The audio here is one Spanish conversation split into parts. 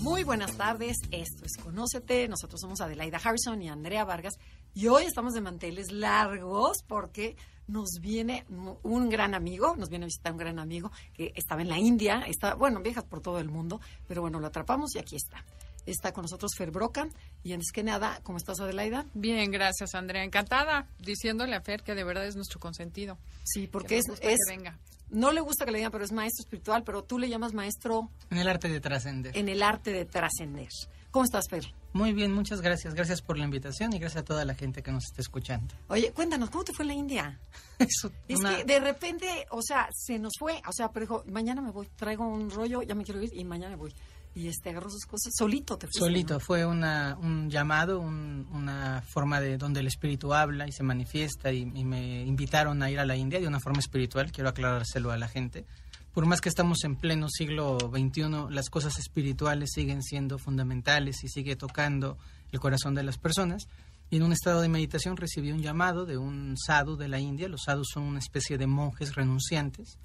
Muy buenas tardes, esto es Conócete, nosotros somos Adelaida Harrison y Andrea Vargas y hoy estamos de manteles largos porque nos viene un gran amigo, nos viene a visitar un gran amigo que estaba en la India, está, bueno, viajas por todo el mundo, pero bueno, lo atrapamos y aquí está. Está con nosotros Fer Broca y antes que nada, ¿cómo estás Adelaida? Bien, gracias Andrea, encantada, diciéndole a Fer que de verdad es nuestro consentido. Sí, porque es, es venga no le gusta que le digan, pero es maestro espiritual, pero tú le llamas maestro... En el arte de trascender. En el arte de trascender. ¿Cómo estás, Fer? Muy bien, muchas gracias. Gracias por la invitación y gracias a toda la gente que nos está escuchando. Oye, cuéntanos, ¿cómo te fue en la India? Eso, es que de repente, o sea, se nos fue, o sea, pero dijo, mañana me voy, traigo un rollo, ya me quiero ir y mañana me voy y este agarró sus cosas solito te solito fue una, un llamado una forma de donde el espíritu habla y se manifiesta y, me invitaron a ir a la India de una forma espiritual quiero aclarárselo a la gente. Por más que estamos en pleno siglo XXI las cosas espirituales siguen siendo fundamentales y sigue tocando el corazón de las personas. Y en un estado de meditación recibí un llamado de un sadhu de la India. Los sadhus son una especie de monjes renunciantes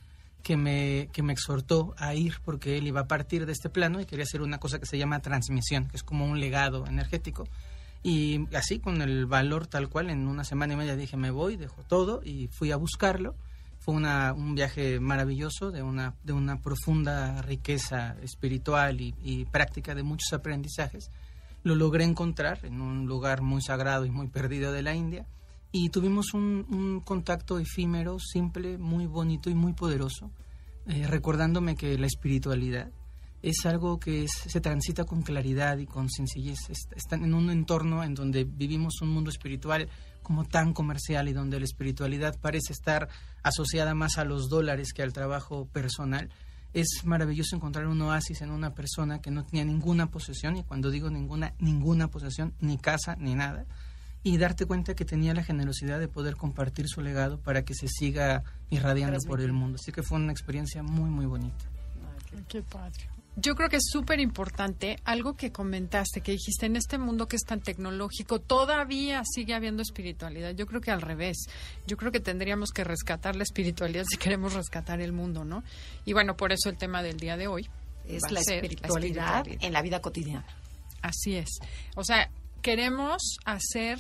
que me, que me exhortó a ir porque él iba a partir de este plano y quería hacer una cosa que se llama transmisión, que es como un legado energético. Y así, con el valor tal cual, en una semana y media dije, me voy, dejo todo y fui a buscarlo. Fue una, un viaje maravilloso, de una, de una profunda riqueza espiritual y, y práctica de muchos aprendizajes. Lo logré encontrar en un lugar muy sagrado y muy perdido de la India y tuvimos un, contacto efímero, simple, muy bonito y muy poderoso, eh, recordándome que la espiritualidad es algo que se transita con claridad y con sencillez. Están en un entorno en donde vivimos un mundo espiritual como tan comercial y donde la espiritualidad parece estar asociada más a los dólares que al trabajo personal. Es maravilloso encontrar un oasis en una persona que no tenía ninguna posesión, y cuando digo ninguna, ninguna posesión, ni casa, ni nada, y darte cuenta que tenía la generosidad de poder compartir su legado para que se siga irradiando por el mundo. Así que fue una experiencia muy, muy bonita. qué, padre. Yo creo que es súper importante algo que comentaste, que dijiste, en este mundo que es tan tecnológico, todavía sigue habiendo espiritualidad. Yo creo que al revés. Yo creo que tendríamos que rescatar la espiritualidad si queremos rescatar el mundo, ¿no? Y bueno, por eso el tema del día de hoy es la espiritualidad en la vida cotidiana. Así es. O sea, queremos hacer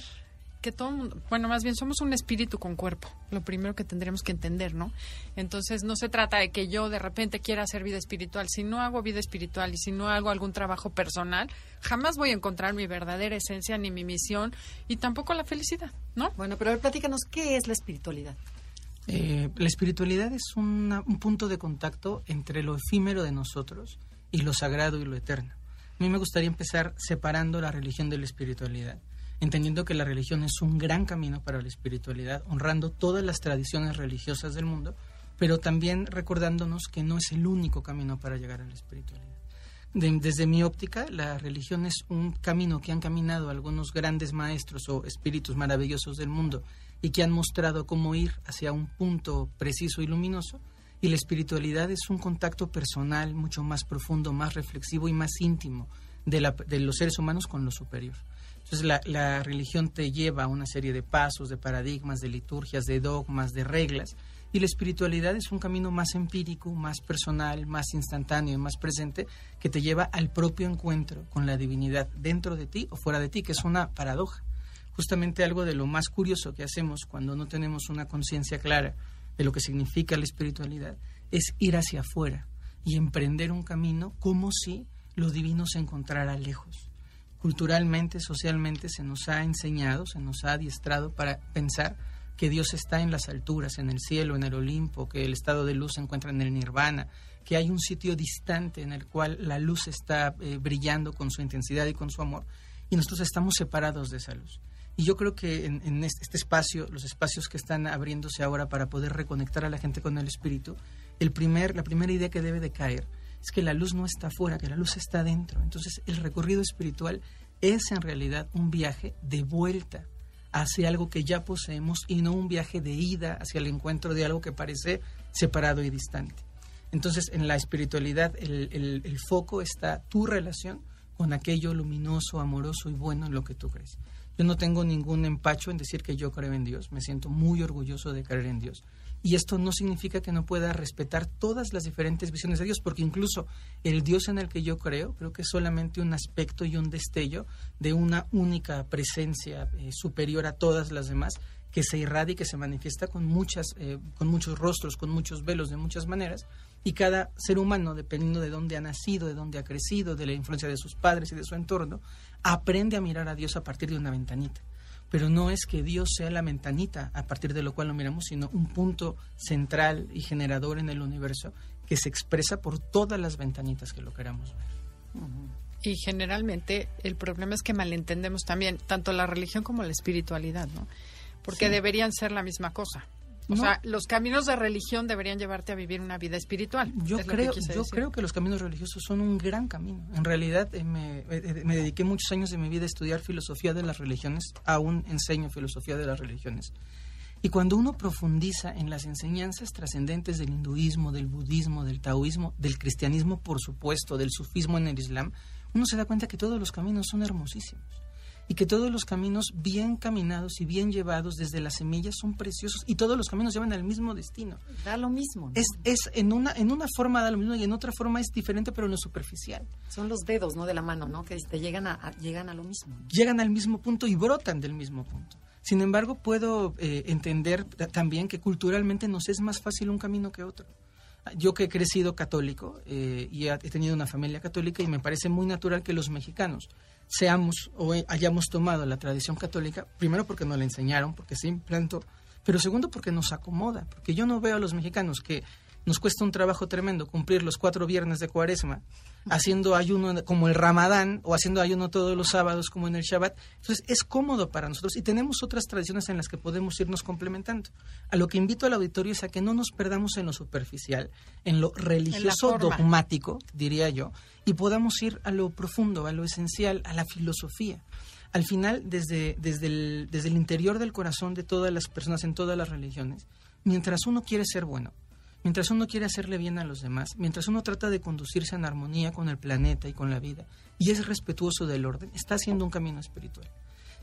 que todo el mundo, bueno, más bien somos un espíritu con cuerpo, lo primero que tendríamos que entender, ¿no? Entonces no se trata de que yo de repente quiera hacer vida espiritual, si no hago vida espiritual y si no hago algún trabajo personal, jamás voy a encontrar mi verdadera esencia ni mi misión y tampoco la felicidad, ¿no? Bueno, pero a ver, platícanos, ¿qué es la espiritualidad? Eh, la espiritualidad es un punto de contacto entre lo efímero de nosotros y lo sagrado y lo eterno. A mí me gustaría empezar separando la religión de la espiritualidad, entendiendo que la religión es un gran camino para la espiritualidad, honrando todas las tradiciones religiosas del mundo, pero también recordándonos que no es el único camino para llegar a la espiritualidad. desde mi óptica, la religión es un camino que han caminado algunos grandes maestros o espíritus maravillosos del mundo y que han mostrado cómo ir hacia un punto preciso y luminoso, y la espiritualidad es un contacto personal mucho más profundo, más reflexivo y más íntimo de, los seres humanos con lo superior. Entonces la, la, religión te lleva a una serie de pasos, de paradigmas, de liturgias, de dogmas, de reglas. Y la espiritualidad es un camino más empírico, más personal, más instantáneo y más presente que te lleva al propio encuentro con la divinidad dentro de ti o fuera de ti, que es una paradoja. Justamente algo de lo más curioso que hacemos cuando no tenemos una conciencia clara de lo que significa la espiritualidad, es ir hacia afuera y emprender un camino como si lo divino se encontrara lejos. Culturalmente, socialmente se nos ha enseñado, se nos ha adiestrado para pensar que Dios está en las alturas, en el cielo, en el Olimpo, que el estado de luz se encuentra en el nirvana, que hay un sitio distante en el cual la luz está eh, brillando con su intensidad y con su amor, y nosotros estamos separados de esa luz. Y yo creo que en, este, espacio, los espacios que están abriéndose ahora para poder reconectar a la gente con el espíritu, el primer, la primera idea que debe de caer es que la luz no está afuera, que la luz está dentro. Entonces el recorrido espiritual es en realidad un viaje de vuelta hacia algo que ya poseemos y no un viaje de ida hacia el encuentro de algo que parece separado y distante. Entonces, en la espiritualidad, el, el foco está tu relación con aquello luminoso, amoroso y bueno en lo que tú crees. Yo no tengo ningún empacho en decir que yo creo en Dios, me siento muy orgulloso de creer en Dios. Y esto no significa que no pueda respetar todas las diferentes visiones de Dios, porque incluso el Dios en el que yo creo, creo que es solamente un aspecto y un destello de una única presencia eh, superior a todas las demás, que se irradia y que se manifiesta con, muchas, eh, con muchos rostros, con muchos velos, de muchas maneras. Y cada ser humano, dependiendo de dónde ha nacido, de dónde ha crecido, de la influencia de sus padres y de su entorno, aprende a mirar a Dios a partir de una ventanita. Pero no es que Dios sea la ventanita a partir de lo cual lo miramos, sino un punto central y generador en el universo que se expresa por todas las ventanitas que lo queramos ver. Y generalmente el problema es que malentendemos también tanto la religión como la espiritualidad, ¿no? Porque deberían ser la misma cosa. O sea, los caminos de religión deberían llevarte a vivir una vida espiritual. Yo creo, que yo creo que los caminos religiosos son un gran camino. En realidad eh, me, eh, me, dediqué muchos años de mi vida a estudiar filosofía de las religiones. Aún enseño filosofía de las religiones. Y cuando uno profundiza en las enseñanzas trascendentes del hinduismo, del budismo, del taoísmo, del cristianismo, por supuesto, del sufismo en el islam, uno se da cuenta que todos los caminos son hermosísimos y que todos los caminos bien caminados y bien llevados desde las semillas son preciosos y todos los caminos llevan al mismo destino. Da lo mismo. Es, es en, una, en una forma da lo mismo y en otra forma es diferente, pero en lo superficial. Son los dedos, ¿no? De la mano, ¿no? Que te llegan a, llegan a lo mismo. Llegan al mismo punto y brotan del mismo punto. Sin embargo, puedo eh, entender también que culturalmente nos es más fácil un camino que otro yo que he crecido católico eh, y he tenido una familia católica y me parece muy natural que los mexicanos seamos o hayamos tomado la tradición católica, primero porque nos la enseñaron, porque se implantó, pero segundo porque nos acomoda, porque yo no veo a los mexicanos que nos cuesta un trabajo tremendo cumplir los cuatro viernes de cuaresma, haciendo ayuno como el ramadán o haciendo ayuno todos los sábados como en el Shabbat. Entonces es cómodo para nosotros y tenemos otras tradiciones en las que podemos irnos complementando. A lo que invito al auditorio es a que no nos perdamos en lo superficial, en lo religioso dogmático, diría yo, y podamos ir a lo profundo, a lo esencial, a la filosofía. Al final, desde, desde, el, desde el interior del corazón de todas las personas en todas las religiones, mientras uno quiere ser bueno, mientras uno quiere hacerle bien a los demás, mientras uno trata de conducirse en armonía con el planeta y con la vida, y es respetuoso del orden, está haciendo un camino espiritual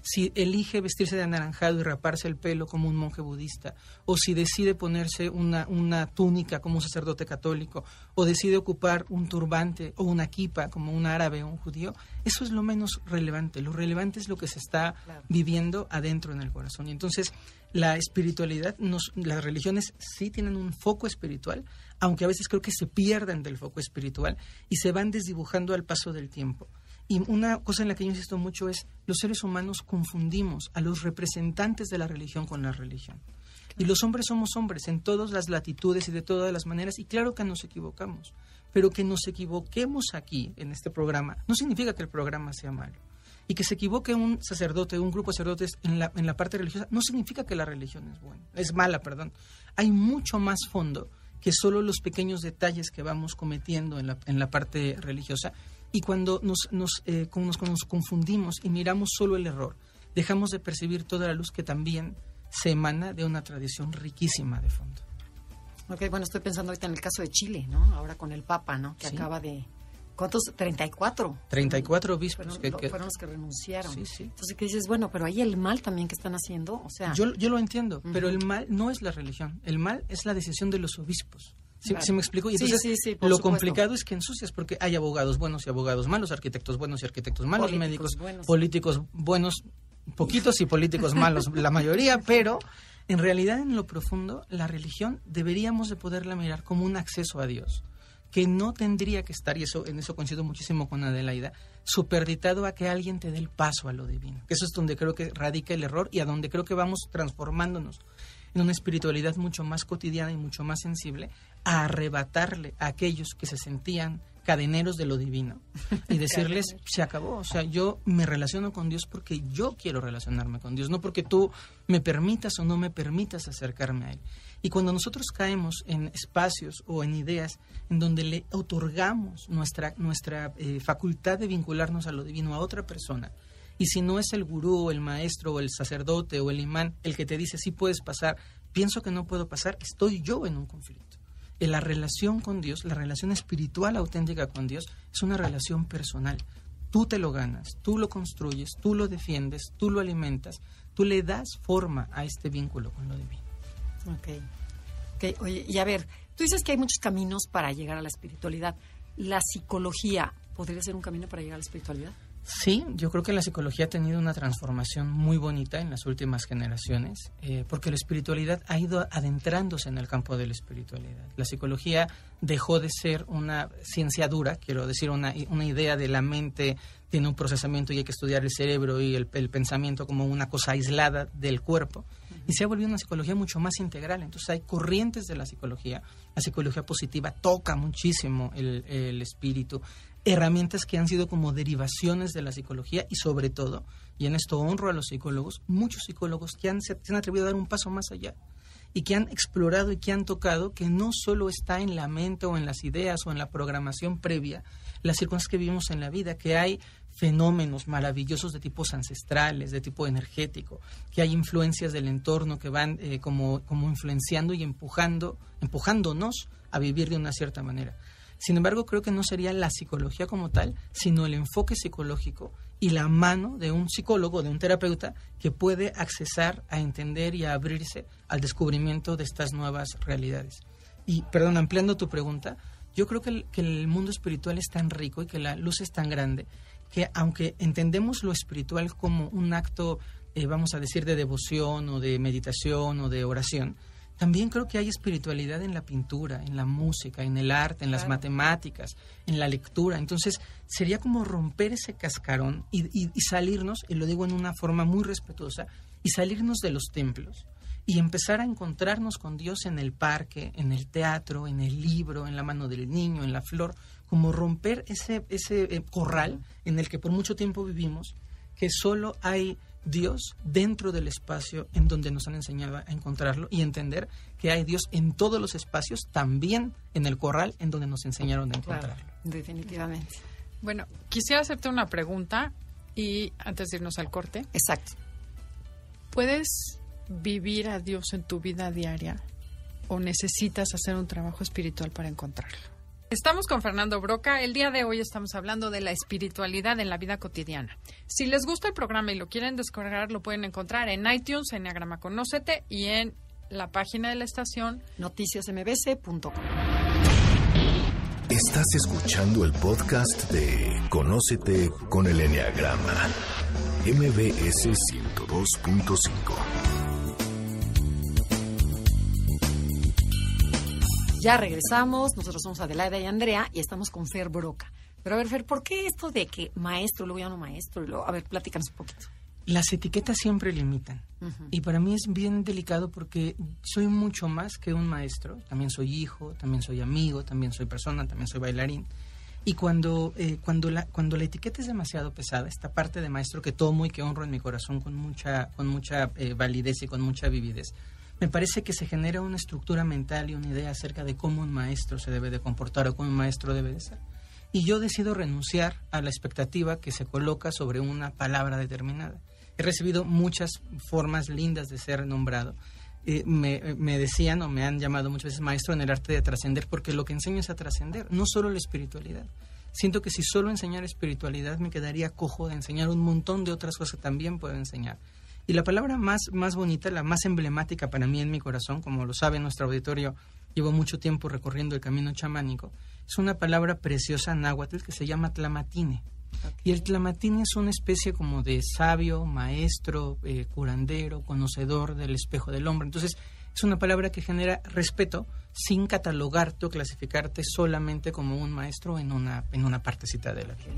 si elige vestirse de anaranjado y raparse el pelo como un monje budista, o si decide ponerse una, una túnica como un sacerdote católico, o decide ocupar un turbante o una kipa como un árabe o un judío, eso es lo menos relevante. Lo relevante es lo que se está viviendo adentro en el corazón. Y entonces la espiritualidad, nos, las religiones sí tienen un foco espiritual, aunque a veces creo que se pierden del foco espiritual y se van desdibujando al paso del tiempo. Y una cosa en la que yo insisto mucho es, los seres humanos confundimos a los representantes de la religión con la religión. Y los hombres somos hombres en todas las latitudes y de todas las maneras, y claro que nos equivocamos. Pero que nos equivoquemos aquí, en este programa, no significa que el programa sea malo. Y que se equivoque un sacerdote, un grupo de sacerdotes en la, en la parte religiosa, no significa que la religión es buena, es mala, perdón. Hay mucho más fondo que solo los pequeños detalles que vamos cometiendo en la, en la parte religiosa y cuando nos, nos, eh, nos, confundimos y miramos solo el error, dejamos de percibir toda la luz que también se emana de una tradición riquísima de fondo. Ok, bueno, estoy pensando ahorita en el caso de Chile, ¿no? Ahora con el Papa, ¿no? Que acaba de... ¿Cuántos? 34. 34 obispos. Fueron, que, fueron los que renunciaron. Sí, sí. Entonces, ¿qué dices? Bueno, pero ahí el mal también que están haciendo, o sea... Yo, yo lo entiendo, pero el mal no es la religión. El mal es la decisión de los obispos. ¿Sí, me explico? Y entonces, lo complicado es que ensucias porque hay abogados buenos y abogados malos, arquitectos buenos y arquitectos malos, médicos, políticos buenos, poquitos y políticos malos, la mayoría, pero en realidad en lo profundo la religión deberíamos de poderla mirar como un acceso a Dios, que no tendría que estar, y eso en eso coincido muchísimo con Adelaida, superditado a que alguien te dé el paso a lo divino, que eso es donde creo que radica el error y a donde creo que vamos transformándonos en una espiritualidad mucho más cotidiana y mucho más sensible, a arrebatarle a aquellos que se sentían cadeneros de lo divino y decirles, se acabó, o sea, yo me relaciono con Dios porque yo quiero relacionarme con Dios, no porque tú me permitas o no me permitas acercarme a Él. Y cuando nosotros caemos en espacios o en ideas en donde le otorgamos nuestra, nuestra eh, facultad de vincularnos a lo divino a otra persona, y si no es el gurú, el maestro, o el sacerdote, o el imán el que te dice sí puedes pasar, pienso que no puedo pasar, estoy yo en un conflicto. En la relación con Dios, la relación espiritual auténtica con Dios, es una relación personal. Tú te lo ganas, tú lo construyes, tú lo defiendes, tú lo alimentas, tú le das forma a este vínculo con lo divino. Ok. okay. Oye, y a ver, tú dices que hay muchos caminos para llegar a la espiritualidad. ¿La psicología podría ser un camino para llegar a la espiritualidad? Sí, yo creo que la psicología ha tenido una transformación muy bonita en las últimas generaciones, eh, porque la espiritualidad ha ido adentrándose en el campo de la espiritualidad. La psicología dejó de ser una ciencia dura, quiero decir, una, una idea de la mente tiene un procesamiento y hay que estudiar el cerebro y el, el pensamiento como una cosa aislada del cuerpo, y se ha volvido una psicología mucho más integral. Entonces hay corrientes de la psicología. La psicología positiva toca muchísimo el, el espíritu herramientas que han sido como derivaciones de la psicología y sobre todo, y en esto honro a los psicólogos, muchos psicólogos que han, se, han atrevido a dar un paso más allá y que han explorado y que han tocado que no solo está en la mente o en las ideas o en la programación previa, las circunstancias que vivimos en la vida, que hay fenómenos maravillosos de tipos ancestrales, de tipo energético, que hay influencias del entorno que van eh, como, como influenciando y empujando, empujándonos a vivir de una cierta manera. Sin embargo, creo que no sería la psicología como tal, sino el enfoque psicológico y la mano de un psicólogo, de un terapeuta, que puede accesar a entender y a abrirse al descubrimiento de estas nuevas realidades. Y, perdón, ampliando tu pregunta, yo creo que el, mundo espiritual es tan rico y que la luz es tan grande que aunque entendemos lo espiritual como un acto, eh, vamos a decir, de devoción o de meditación o de oración, también creo que hay espiritualidad en la pintura, en la música, en el arte, en las matemáticas, en la lectura. Entonces, sería como romper ese cascarón y, y, salirnos, y lo digo en una forma muy respetuosa, y salirnos de los templos y empezar a encontrarnos con Dios en el parque, en el teatro, en el libro, en la mano del niño, en la flor, como romper ese, ese eh, corral en el que por mucho tiempo vivimos, que solo hay Dios dentro del espacio en donde nos han enseñado a encontrarlo y entender que hay Dios en todos los espacios, también en el corral en donde nos enseñaron a encontrarlo. definitivamente. Bueno, quisiera hacerte una pregunta y antes de irnos al corte. Exacto. ¿Puedes vivir a Dios en tu vida diaria o necesitas hacer un trabajo espiritual para encontrarlo? Estamos con Fernando Broca. El día de hoy estamos hablando de la espiritualidad en la vida cotidiana. Si les gusta el programa y lo quieren descargar, lo pueden encontrar en iTunes, en Diagrama Conócete y en la página de la estación noticiasmbc.com. Estás escuchando el podcast de Conócete con el Enneagrama, MBS 102.5. Ya regresamos, nosotros somos Adelaida y Andrea y estamos con Fer Broca. Pero a ver, Fer, ¿por qué esto de que maestro, luego ya no maestro? Y luego, a ver, platícanos un poquito. Las etiquetas siempre limitan. Y para mí es bien delicado porque soy mucho más que un maestro. También soy hijo, también soy amigo, también soy persona, también soy bailarín. Y cuando, eh, cuando, la, cuando la etiqueta es demasiado pesada, esta parte de maestro que tomo y que honro en mi corazón con mucha, con mucha eh, validez y con mucha vividez, me parece que se genera una estructura mental y una idea acerca de cómo un maestro se debe de comportar o cómo un maestro debe de ser. Y yo decido renunciar a la expectativa que se coloca sobre una palabra determinada. He recibido muchas formas lindas de ser nombrado. Eh, me, decían o me han llamado muchas veces maestro en el arte de trascender porque lo que enseño es a trascender, no solo la espiritualidad. Siento que si solo enseñar espiritualidad me quedaría cojo de enseñar un montón de otras cosas que también puedo enseñar. Y la palabra más, más bonita, la más emblemática para mí en mi corazón, como lo sabe nuestro auditorio, llevo mucho tiempo recorriendo el camino chamánico, es una palabra preciosa náhuatl que se llama tlamatine. Y el tlamatine es una especie como de sabio, maestro, eh, curandero, conocedor del espejo del hombre. Entonces, es una palabra que genera respeto sin catalogarte o clasificarte solamente como un maestro en una, en una partecita de la vida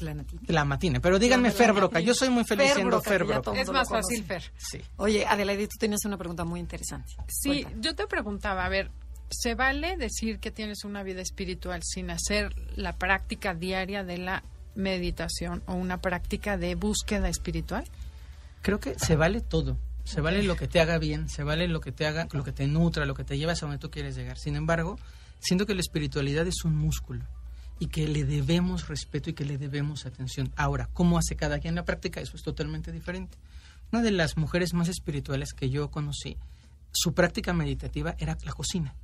Tlamatine. Tlamatine. Pero díganme Fer Broca. Yo soy muy feliz Fer siendo Broca, Fer Broca. Es más fácil. Fer. Sí. Oye, Adelaide, tú tenías una pregunta muy interesante. Sí, Cuéntame. yo te preguntaba, a ver, ¿se vale decir que tienes una vida espiritual sin hacer la práctica diaria de la meditación o una práctica de búsqueda espiritual? Creo que se vale todo. Se vale lo que te haga bien, se vale lo que te haga, lo que te nutra, lo que te llevas a donde tú quieres llegar. Sin embargo, siento que la espiritualidad es un músculo y que le debemos respeto y que le debemos atención. Ahora, ¿cómo hace cada quien la práctica? Eso es totalmente diferente. Una de las mujeres más espirituales que yo conocí, su práctica meditativa era la cocina.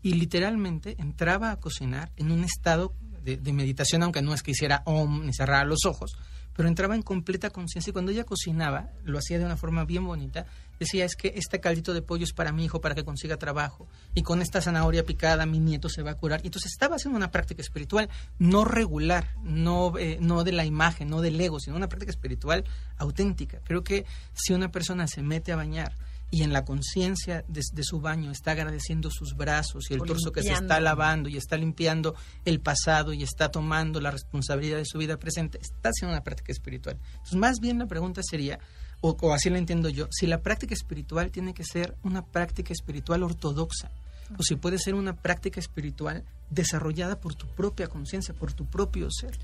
Y literalmente entraba a cocinar en un estado de, de meditación, aunque no es que hiciera om ni cerrara los ojos, pero entraba en completa conciencia y cuando ella cocinaba, lo hacía de una forma bien bonita, decía es que este caldito de pollo es para mi hijo para que consiga trabajo y con esta zanahoria picada mi nieto se va a curar. Y entonces estaba haciendo una práctica espiritual no regular, no, eh, no de la imagen, no del ego, sino una práctica espiritual auténtica. Creo que si una persona se mete a bañar y en la conciencia de, de su baño está agradeciendo sus brazos y el O torso que se está lavando y está limpiando el pasado y está tomando la responsabilidad de su vida presente, está haciendo una práctica espiritual. Entonces, más bien la pregunta sería, o, o así la entiendo yo, si la práctica espiritual tiene que ser una práctica espiritual ortodoxa, o si puede ser una práctica espiritual desarrollada por tu propia conciencia, por tu propio ser.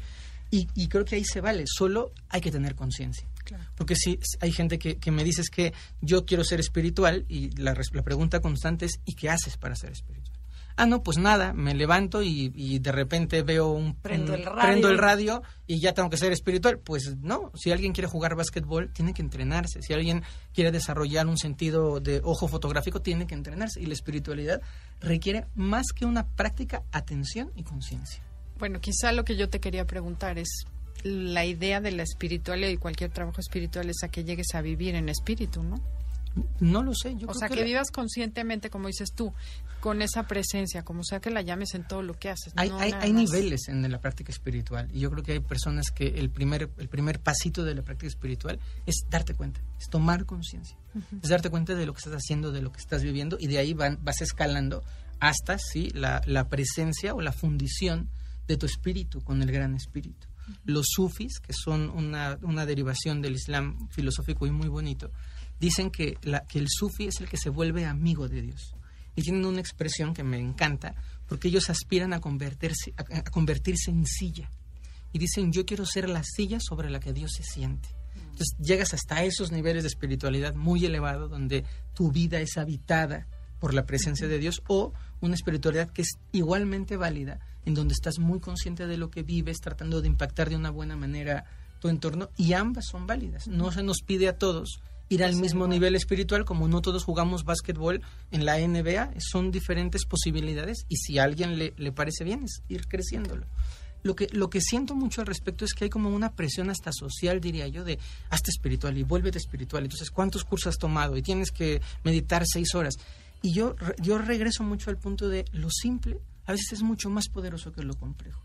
Y, y creo que ahí se vale, solo hay que tener conciencia. Porque si hay gente que, que me dice es que yo quiero ser espiritual y la, la pregunta constante es ¿y qué haces para ser espiritual? Ah, no, pues nada, me levanto y, y de repente veo un... Prendo el radio. prendo el radio y ya tengo que ser espiritual. Pues no, si alguien quiere jugar básquetbol, tiene que entrenarse. Si alguien quiere desarrollar un sentido de ojo fotográfico, tiene que entrenarse. Y la espiritualidad requiere más que una práctica, atención y conciencia. Bueno, quizá lo que yo te quería preguntar es la idea de la espiritualidad y cualquier trabajo espiritual es a que llegues a vivir en espíritu, ¿no? No lo sé. Yo o creo sea, que, la- vivas conscientemente, como dices tú, con esa presencia, como sea que la llames en todo lo que haces. Hay, no hay, nada hay más. niveles en la práctica espiritual y yo creo que hay personas que el primer, el primer pasito de la práctica espiritual es darte cuenta, es tomar conciencia, es darte cuenta de lo que estás haciendo, de lo que estás viviendo y de ahí van, vas escalando hasta sí la, la presencia o la fundición de tu espíritu con el gran espíritu. Los sufis, que son una, una derivación del Islam filosófico y muy bonito, dicen que, el sufi es el que se vuelve amigo de Dios. Y tienen una expresión que me encanta, porque ellos aspiran a convertirse, a convertirse en silla. Y dicen, yo quiero ser la silla sobre la que Dios se siente. Entonces llegas hasta esos niveles de espiritualidad muy elevado, donde tu vida es habitada por la presencia de Dios, o una espiritualidad que es igualmente válida, en donde estás muy consciente de lo que vives, tratando de impactar de una buena manera tu entorno, y ambas son válidas. No se nos pide a todos ir al mismo nivel espiritual, como no todos jugamos básquetbol en la NBA, son diferentes posibilidades, y si a alguien le, le parece bien, es ir creciéndolo. Lo que, lo que siento mucho al respecto es que hay como una presión hasta social, diría yo, de hazte espiritual y vuélvete espiritual. Entonces, ¿cuántos cursos has tomado? Y tienes que meditar seis horas. Y yo, yo regreso mucho al punto de lo simple a veces es mucho más poderoso que lo complejo.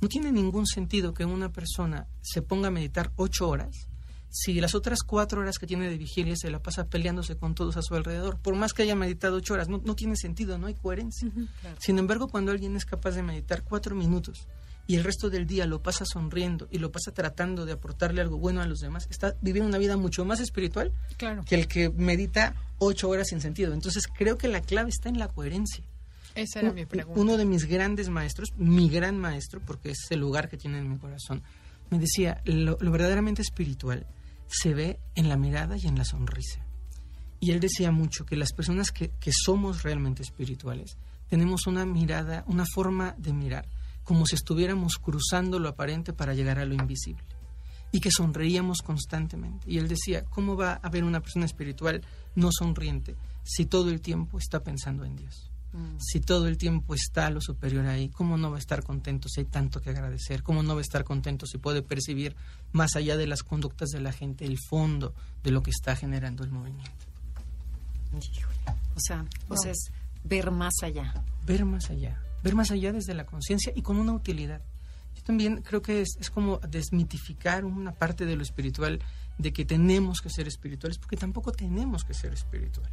No tiene ningún sentido que una persona se ponga a meditar ocho horas si las otras cuatro horas que tiene de vigilia se la pasa peleándose con todos a su alrededor. Por más que haya meditado ocho horas, no, no tiene sentido, no hay coherencia. Sin embargo, cuando alguien es capaz de meditar cuatro minutos y el resto del día lo pasa sonriendo y lo pasa tratando de aportarle algo bueno a los demás, está viviendo una vida mucho más espiritual Claro, que el que medita ocho horas sin sentido. Entonces creo que la clave está en la coherencia. esa era Un- mi pregunta. Uno de mis grandes maestros, mi gran maestro, porque es el lugar que tiene en mi corazón, me decía, lo, lo verdaderamente espiritual se ve en la mirada y en la sonrisa. Y él decía mucho que las personas que, que somos realmente espirituales tenemos una mirada, una forma de mirar, como si estuviéramos cruzando lo aparente para llegar a lo invisible. Y que sonreíamos constantemente. Y él decía, ¿cómo va a haber una persona espiritual no sonriente si todo el tiempo está pensando en Dios? Si todo el tiempo está lo superior ahí, ¿cómo no va a estar contento si hay tanto que agradecer? ¿Cómo no va a estar contento si puede percibir más allá de las conductas de la gente el fondo de lo que está generando el movimiento? O sea, o sea, es ver más allá. Ver más allá, ver más allá desde la conciencia y con una utilidad. Yo también creo que es, es como desmitificar una parte de lo espiritual de que tenemos que ser espirituales, porque tampoco tenemos que ser espirituales.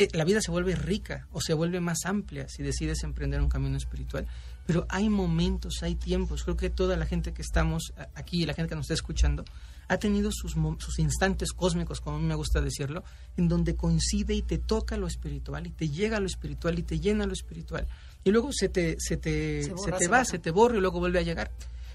Eh, la vida se vuelve rica o se vuelve más amplia si decides emprender un camino espiritual. Pero hay momentos, hay tiempos. Creo que toda la gente que estamos aquí, la gente que nos está escuchando, ha tenido sus, sus instantes cósmicos, como a mí me gusta decirlo, en donde coincide y te toca lo espiritual, y te llega lo espiritual, y te llena lo espiritual. Y luego se te, se te, se te va, se te borra y luego vuelve a llegar.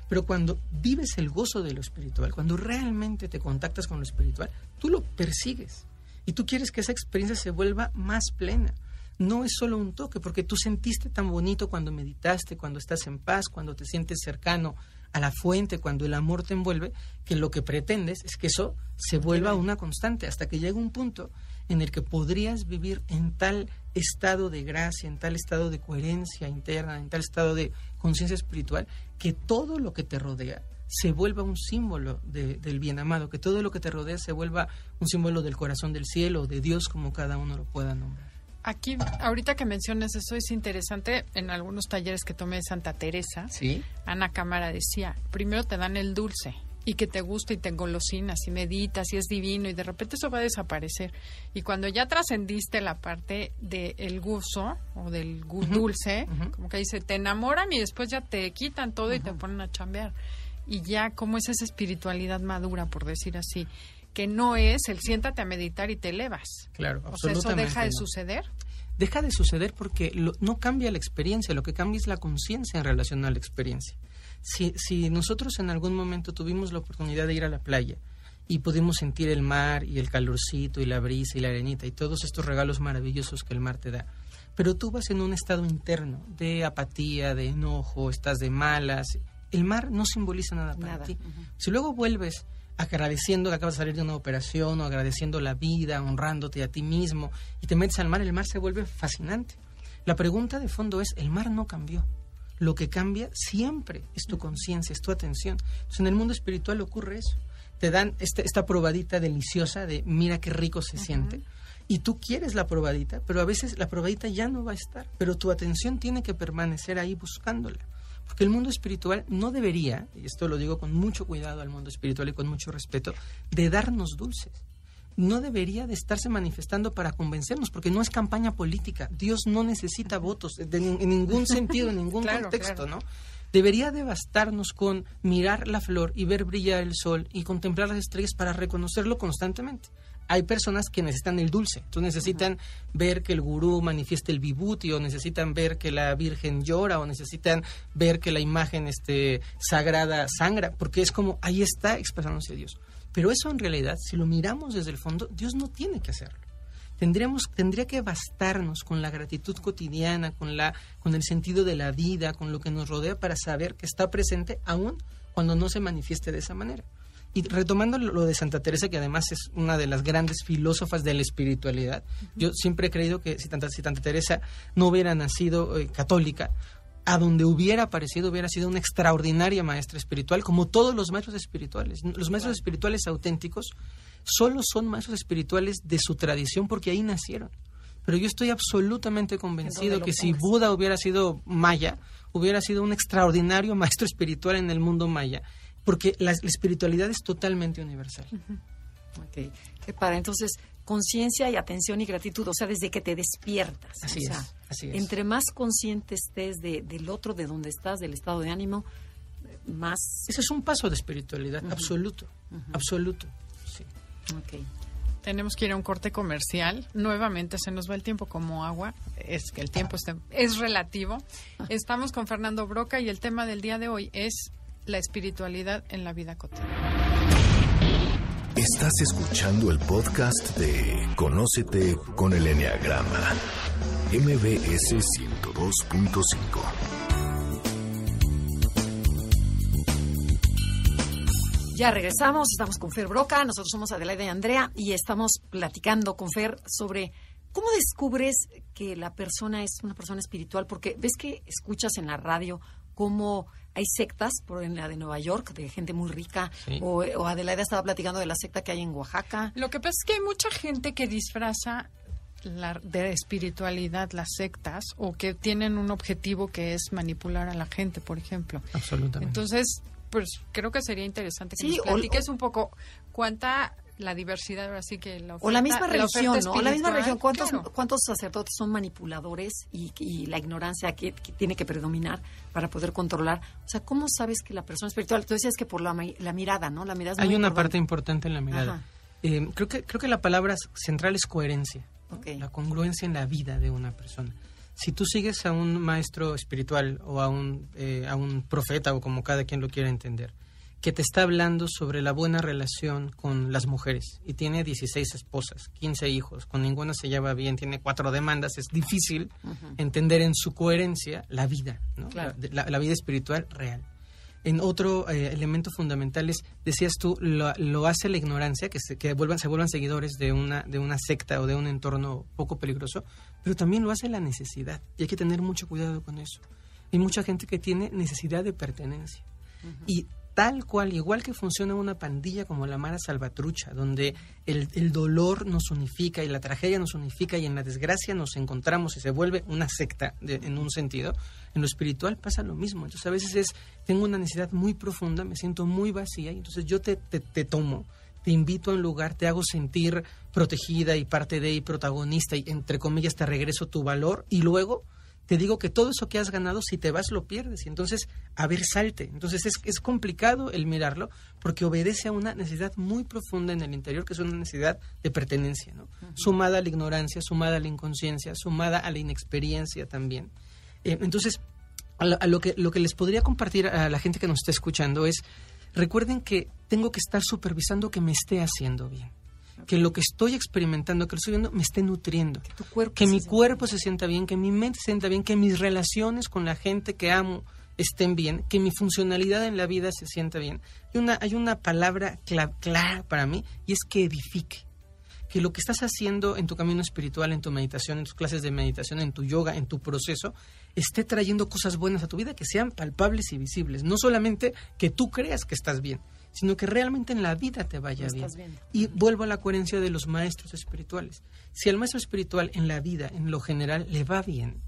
Pero cuando vives el gozo de lo espiritual, cuando realmente te contactas con lo espiritual, tú lo persigues. Y tú quieres que esa experiencia se vuelva más plena. No es solo un toque, porque tú sentiste tan bonito cuando meditaste, cuando estás en paz, cuando te sientes cercano a la fuente, cuando el amor te envuelve, que lo que pretendes es que eso se vuelva una constante, hasta que llegue un punto en el que podrías vivir en tal estado de gracia, en tal estado de coherencia interna, en tal estado de conciencia espiritual, que todo lo que te rodea se vuelva un símbolo del bien amado, que todo lo que te rodea se vuelva un símbolo del corazón del cielo, de Dios, como cada uno lo pueda nombrar. Aquí, ahorita que mencionas eso, es interesante. En algunos talleres que tomé de Santa Teresa, ¿Sí? Ana Cámara decía, primero te dan el dulce y que te gusta y te engolosinas y meditas y es divino y de repente eso va a desaparecer. Y cuando ya trascendiste la parte del gusto o del dulce, como que dice, te enamoran y después ya te quitan todo y te ponen a chambear. Y ya, como es esa espiritualidad madura, por decir así? que no es el siéntate a meditar y te elevas. Claro, o sea, ¿Eso deja de suceder? Deja de suceder porque no cambia la experiencia, lo que cambia es la conciencia en relación a la experiencia. Si, si nosotros en algún momento tuvimos la oportunidad de ir a la playa y pudimos sentir el mar y el calorcito y la brisa y la arenita y todos estos regalos maravillosos que el mar te da, pero tú vas en un estado interno de apatía, de enojo, estás de malas, el mar no simboliza nada para ti. Si luego vuelves agradeciendo que acabas de salir de una operación o agradeciendo la vida, honrándote a ti mismo y te metes al mar, el mar se vuelve fascinante. La pregunta de fondo es, el mar no cambió. Lo que cambia siempre es tu conciencia, es tu atención. Entonces, en el mundo espiritual ocurre eso. Te dan este, esta probadita deliciosa de mira qué rico se siente. Y tú quieres la probadita, pero a veces la probadita ya no va a estar. Pero tu atención tiene que permanecer ahí buscándola. Porque el mundo espiritual no debería, y esto lo digo con mucho cuidado al mundo espiritual y con mucho respeto, de darnos dulces. No debería de estarse manifestando para convencernos, porque no es campaña política. Dios no necesita votos en ningún sentido, en ningún contexto, ¿no? Debería de bastarnos con mirar la flor y ver brillar el sol y contemplar las estrellas para reconocerlo constantemente hay personas que necesitan el dulce, entonces necesitan ver que el gurú manifieste el vibuti o necesitan ver que la Virgen llora o necesitan ver que la imagen este, sagrada sangra, porque es como ahí está expresándose Dios. Pero eso en realidad, si lo miramos desde el fondo, Dios no tiene que hacerlo. Tendríamos, tendría que bastarnos con la gratitud cotidiana, con, la, con el sentido de la vida, con lo que nos rodea para saber que está presente aún cuando no se manifieste de esa manera. Y retomando lo de Santa Teresa, que además es una de las grandes filósofas de la espiritualidad, yo siempre he creído que si Santa, Teresa no hubiera nacido eh, católica, a donde hubiera aparecido hubiera sido una extraordinaria maestra espiritual, como todos los maestros espirituales. Los maestros espirituales auténticos solo son maestros espirituales de su tradición porque ahí nacieron. Pero yo estoy absolutamente convencido que si Buda hubiera sido maya, hubiera sido un extraordinario maestro espiritual en el mundo maya porque la, espiritualidad es totalmente universal. Ok, qué padre. Entonces, conciencia y atención y gratitud, o sea, desde que te despiertas. Así es, así es. Entre más consciente estés del otro, de donde estás, del estado de ánimo, más... Ese es un paso de espiritualidad, absoluto, absoluto, sí. Ok. Tenemos que ir a un corte comercial. Nuevamente se nos va el tiempo como agua. Es que el tiempo es relativo. Ah. Estamos con Fernando Broca y el tema del día de hoy es la espiritualidad en la vida cotidiana. Estás escuchando el podcast de Conócete con el Enneagrama, MBS 102.5. Ya regresamos, estamos con Fer Broca, nosotros somos Adelaida y Andrea y estamos platicando con Fer sobre cómo descubres que la persona es una persona espiritual, porque ves que escuchas en la radio cómo hay sectas, por en la de Nueva York, de gente muy rica, o, Adelaida estaba platicando de la secta que hay en Oaxaca. Lo que pasa es que hay mucha gente que disfraza la, de espiritualidad las sectas o que tienen un objetivo que es manipular a la gente, por ejemplo. Absolutamente. Entonces, pues creo que sería interesante que nos platiques un poco cuánta la diversidad, ahora sí que la o la misma religión, ¿no? La misma religión. ¿Cuántos, claro. ¿Cuántos sacerdotes son manipuladores y, y la ignorancia que, que tiene que predominar para poder controlar? O sea, ¿cómo sabes que la persona espiritual? Tú decías que por la, mi- la mirada, ¿no? La mirada es Hay muy una importante. parte importante en la mirada. Eh, creo, que, creo que la palabra central es coherencia. La congruencia en la vida de una persona. Si tú sigues a un maestro espiritual o a un, eh, a un profeta o como cada quien lo quiera entender, que te está hablando sobre la buena relación con las mujeres y tiene 16 esposas, 15 hijos, con ninguna se lleva bien, tiene cuatro demandas, es difícil entender en su coherencia la vida, ¿no? Claro. la, la- la vida espiritual real. En otro eh, elemento fundamental es, decías tú, lo, lo hace la ignorancia, que, se, que vuelvan, se vuelvan seguidores de una, de una secta o de un entorno poco peligroso, pero también lo hace la necesidad. Y hay que tener mucho cuidado con eso. Hay mucha gente que tiene necesidad de pertenencia. Y tal cual, igual que funciona una pandilla como la Mara Salvatrucha, donde el, dolor nos unifica y la tragedia nos unifica y en la desgracia nos encontramos y se vuelve una secta de- en un sentido, en lo espiritual pasa lo mismo. Entonces a veces es, tengo una necesidad muy profunda, me siento muy vacía y entonces yo te, te, te tomo, te invito a un lugar, te hago sentir protegida y parte de y protagonista y entre comillas te regreso tu valor y luego te digo que todo eso que has ganado, si te vas, lo pierdes. Y entonces, a ver, salte. Entonces, es, es complicado el mirarlo porque obedece a una necesidad muy profunda en el interior, que es una necesidad de pertenencia, ¿no? Sumada a la ignorancia, sumada a la inconsciencia, sumada a la inexperiencia también. Eh, entonces, a lo, a lo que, lo que les podría compartir a la gente que nos está escuchando es, recuerden que tengo que estar supervisando que me esté haciendo bien. Que lo que estoy experimentando, que lo estoy viendo, me esté nutriendo Tu cuerpo que se mi sienta cuerpo se sienta bien, que mi mente se sienta bien, que mis relaciones con la gente que amo estén bien, que mi funcionalidad en la vida se sienta bien. Y una, hay una palabra cla- clara para mí y es que edifique. Que lo que estás haciendo en tu camino espiritual, en tu meditación, en tus clases de meditación, en tu yoga, en tu proceso, esté trayendo cosas buenas a tu vida que sean palpables y visibles. No solamente que tú creas que estás bien, sino que realmente en la vida te vaya bien. viendo. Y vuelvo a la coherencia de los maestros espirituales. Si al maestro espiritual en la vida, en lo general, le va bien,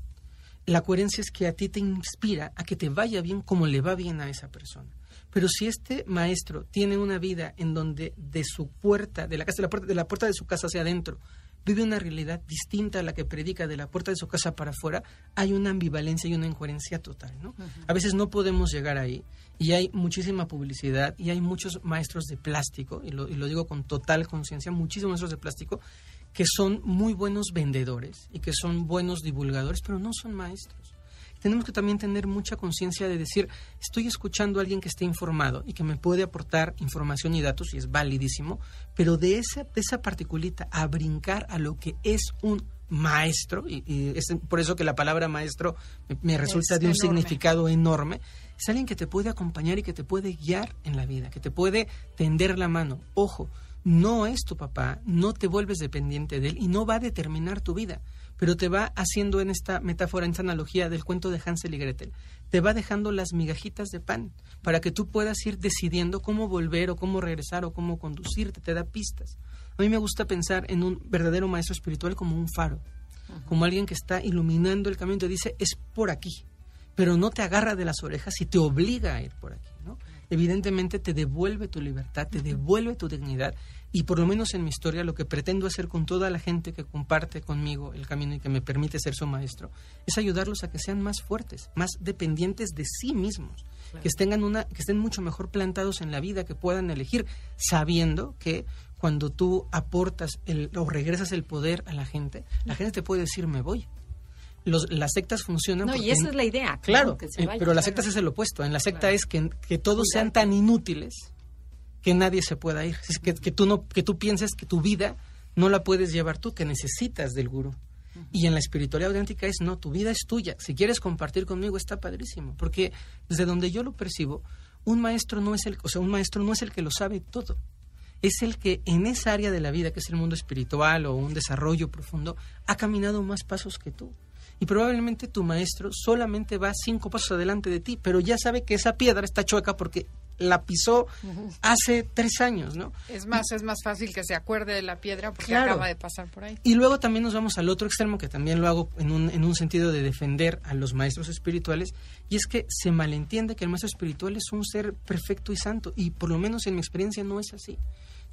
la coherencia es que a ti te inspira a que te vaya bien como le va bien a esa persona. Pero si este maestro tiene una vida en donde de su puerta, de la casa, de la puerta, de la puerta de su casa hacia adentro, vive una realidad distinta a la que predica de la puerta de su casa para afuera, hay una ambivalencia y una incoherencia total, ¿no? A veces no podemos llegar ahí y hay muchísima publicidad y hay muchos maestros de plástico, y lo, y lo digo con total conciencia, muchísimos maestros de plástico que son muy buenos vendedores y que son buenos divulgadores, pero no son maestros. Tenemos que también tener mucha conciencia de decir, estoy escuchando a alguien que esté informado y que me puede aportar información y datos, y es validísimo, pero de esa, de esa particulita a brincar a lo que es un maestro, y, y es por eso que la palabra maestro me, me resulta Es de un enorme. significado enorme, es alguien que te puede acompañar y que te puede guiar en la vida, que te puede tender la mano. Ojo, no es tu papá, no te vuelves dependiente de él y no va a determinar tu vida, pero te va haciendo en esta metáfora, en esta analogía del cuento de Hansel y Gretel, te va dejando las migajitas de pan para que tú puedas ir decidiendo cómo volver o cómo regresar o cómo conducirte, te da pistas. A mí me gusta pensar en un verdadero maestro espiritual como un faro, como alguien que está iluminando el camino y te dice, es por aquí, pero no te agarra de las orejas y te obliga a ir por aquí, ¿no? Evidentemente te devuelve tu libertad, te devuelve tu dignidad y por lo menos en mi historia lo que pretendo hacer con toda la gente que comparte conmigo el camino y que me permite ser su maestro es ayudarlos a que sean más fuertes, más dependientes de sí mismos, que estén una que estén mucho mejor plantados en la vida, que puedan elegir sabiendo que cuando tú aportas el, o regresas el poder a la gente, la gente te puede decir me voy. Los, las sectas funcionan No, y esa es la idea. Claro, que se eh, vaya, pero las claro. sectas es el opuesto. En la secta es que, que todos sean tan inútiles que nadie se pueda ir. Es que, que tú no, que tú pienses que tu vida no la puedes llevar tú, que necesitas del gurú. Y en la espiritualidad auténtica es no, tu vida es tuya. Si quieres compartir conmigo está padrísimo, porque desde donde yo lo percibo, un maestro no es el, o sea, un maestro no es el que lo sabe todo. Es el que en esa área de la vida, que es el mundo espiritual o un desarrollo profundo, ha caminado más pasos que tú. Y probablemente tu maestro solamente va cinco pasos adelante de ti, pero ya sabe que esa piedra está chueca porque la pisó hace tres años, ¿no? Es más, es más fácil que se acuerde de la piedra porque Claro. acaba de pasar por ahí. Y luego también nos vamos al otro extremo, que también lo hago en un, en un sentido de defender a los maestros espirituales, y es que se malentiende que el maestro espiritual es un ser perfecto y santo, y por lo menos en mi experiencia no es así.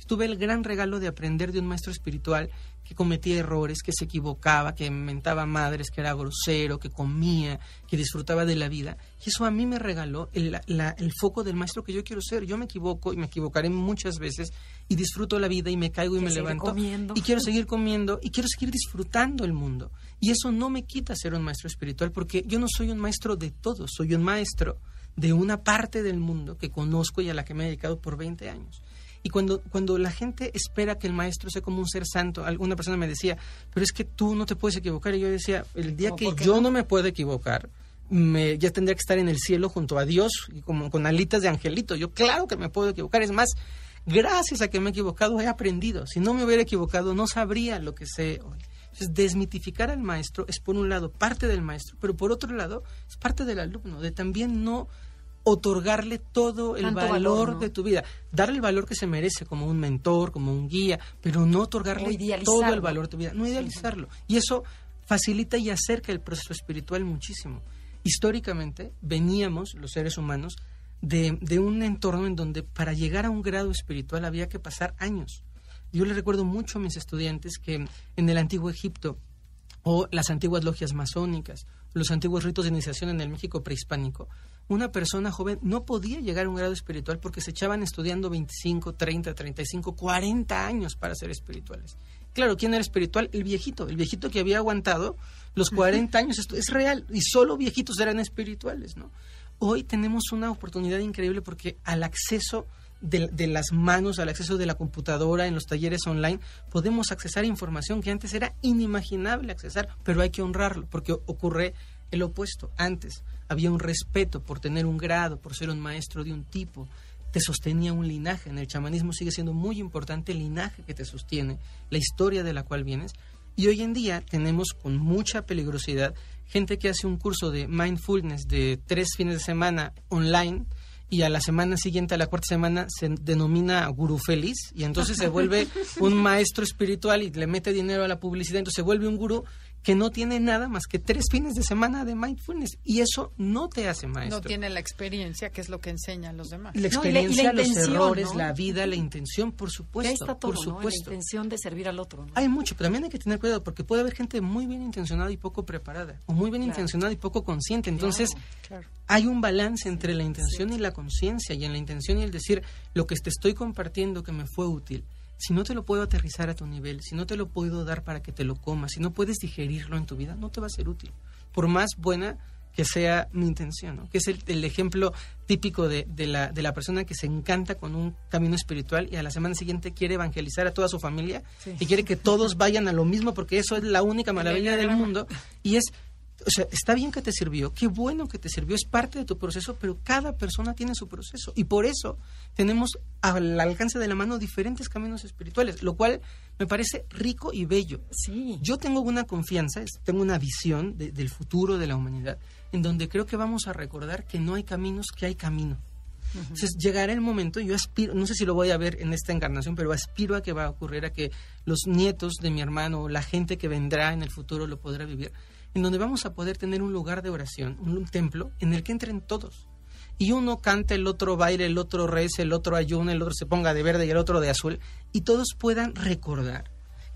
Tuve el gran regalo de aprender de un maestro espiritual que cometía errores, que se equivocaba, que mentaba madres, que era grosero, que comía, que disfrutaba de la vida. Y eso a mí me regaló el, la- el foco del maestro que yo quiero ser. Yo me equivoco y me equivocaré muchas veces y disfruto la vida y me caigo y me levanto. comiendo. Y quiero seguir comiendo y quiero seguir disfrutando el mundo. Y eso no me quita ser un maestro espiritual porque yo no soy un maestro de todo, soy un maestro de una parte del mundo que conozco y a la que me he dedicado por 20 años. Y cuando, cuando la gente espera que el maestro sea como un ser santo, alguna persona me decía, pero es que tú no te puedes equivocar. Y yo decía, el día ¿Cómo, que yo no? no me puedo equivocar, me, ya tendría que estar en el cielo junto a Dios y como con alitas de angelito. Yo claro que me puedo equivocar. Es más, gracias a que me he equivocado he aprendido. Si no me hubiera equivocado no sabría lo que sé hoy. Entonces, desmitificar al maestro es por un lado parte del maestro, pero por otro lado es parte del alumno, de también no otorgarle todo el Tanto valor, valor, ¿no? de tu vida, darle el valor que se merece como un mentor, como un guía, pero no otorgarle todo el valor de tu vida, no idealizarlo. Y eso facilita y acerca el proceso espiritual muchísimo. Históricamente veníamos, los seres humanos, de, de un entorno en donde para llegar a un grado espiritual había que pasar años. Yo le recuerdo mucho a mis estudiantes que en el antiguo Egipto o las antiguas logias masónicas, los antiguos ritos de iniciación en el México prehispánico, una persona joven no podía llegar a un grado espiritual porque se echaban estudiando 25, 30, 35, 40 años para ser espirituales. Claro, ¿quién era espiritual? El viejito, el viejito que había aguantado los 40 años, esto es real, y solo viejitos eran espirituales, ¿no? Hoy tenemos una oportunidad increíble porque al acceso de, las manos, al acceso de la computadora, en los talleres online, podemos accesar información que antes era inimaginable accesar, pero hay que honrarlo, porque ocurre el opuesto. Antes había un respeto por tener un grado, por ser un maestro de un tipo, te sostenía un linaje. En el chamanismo sigue siendo muy importante el linaje que te sostiene, la historia de la cual vienes. Y hoy en día tenemos con mucha peligrosidad gente que hace un curso de mindfulness de tres fines de semana online y a la semana siguiente, a la cuarta semana, se denomina gurú feliz y entonces se vuelve un maestro espiritual y le mete dinero a la publicidad, entonces se vuelve un gurú que no tiene nada más que tres fines de semana de mindfulness y eso no te hace maestro. No tiene la experiencia, que es lo que enseña a los demás. La No, y la- y la experiencia, los errores, ¿no? la vida, la intención, por Ya supuesto, está todo, por ¿no? La supuesto. intención de servir al otro, ¿no? Hay mucho, pero también hay que tener cuidado porque puede haber gente muy bien intencionada y poco preparada, o muy bien Claro. intencionada y poco consciente. Entonces, Claro. hay un balance entre la intención y la conciencia, y en la intención y el decir lo que te estoy compartiendo que me fue útil. Si no te lo puedo aterrizar a tu nivel, si no te lo puedo dar para que te lo comas, si no puedes digerirlo en tu vida, no te va a ser útil. Por más buena que sea mi intención, ¿no? que es el, el ejemplo típico de, de la, de la persona que se encanta con un camino espiritual y a la semana siguiente quiere evangelizar a toda su familia Sí. y quiere que todos vayan a lo mismo porque eso es la única maravilla del mundo y es o sea, está bien que te sirvió, qué bueno que te sirvió, es parte de tu proceso, pero cada persona tiene su proceso. Y por eso tenemos al alcance de la mano diferentes caminos espirituales, lo cual me parece rico y bello. Sí. Yo tengo una confianza, tengo una visión de- del futuro de la humanidad, en donde creo que vamos a recordar que no hay caminos, que hay camino. Entonces llegará el momento, yo aspiro, no sé si lo voy a ver en esta encarnación, pero aspiro a que va a ocurrir, a que los nietos de mi hermano la gente que vendrá en el futuro lo podrá vivir, en donde vamos a poder tener un lugar de oración, un, templo en el que entren todos. Y uno canta, el otro baile, el otro reza, el otro ayuna, el otro se ponga de verde y el otro de azul, y todos puedan recordar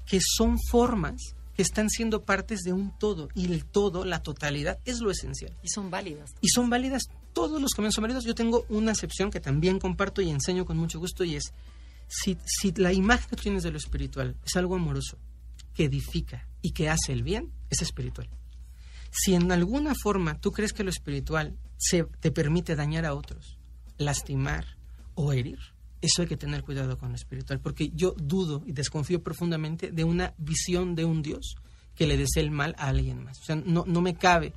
que son formas que están siendo partes de un todo, y el todo, la totalidad, es lo esencial Y son válidas. y son válidas, todos los caminos son válidos. Yo tengo una excepción que también comparto y enseño con mucho gusto y es, si, si la imagen que tú tienes de lo espiritual es algo amoroso, que edifica y que hace el bien, es espiritual. Si en alguna forma tú crees que lo espiritual se, te permite dañar a otros, lastimar o herir, eso hay que tener cuidado con lo espiritual, porque yo dudo y desconfío profundamente de una visión de un Dios que le desee el mal a alguien más. O sea, no, no me cabe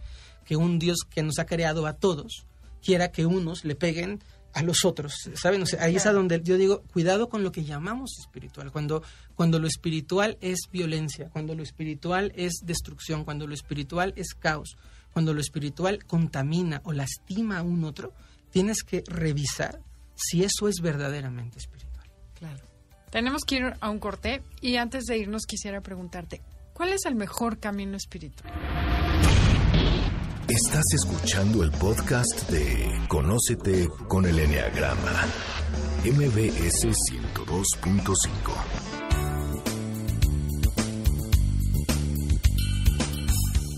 que un Dios que nos ha creado a todos quiera que unos le peguen a los otros, ¿saben? O sea, ahí es a donde yo digo, cuidado con lo que llamamos espiritual, cuando, cuando lo espiritual es violencia, cuando lo espiritual es destrucción, cuando lo espiritual es caos, cuando lo espiritual contamina o lastima a un otro, tienes que revisar si eso es verdaderamente espiritual. Claro. Tenemos que ir a un corte y antes de irnos quisiera preguntarte, ¿cuál es el mejor camino espiritual? Estás escuchando el podcast de Conócete con el Enneagrama, MBS 102.5.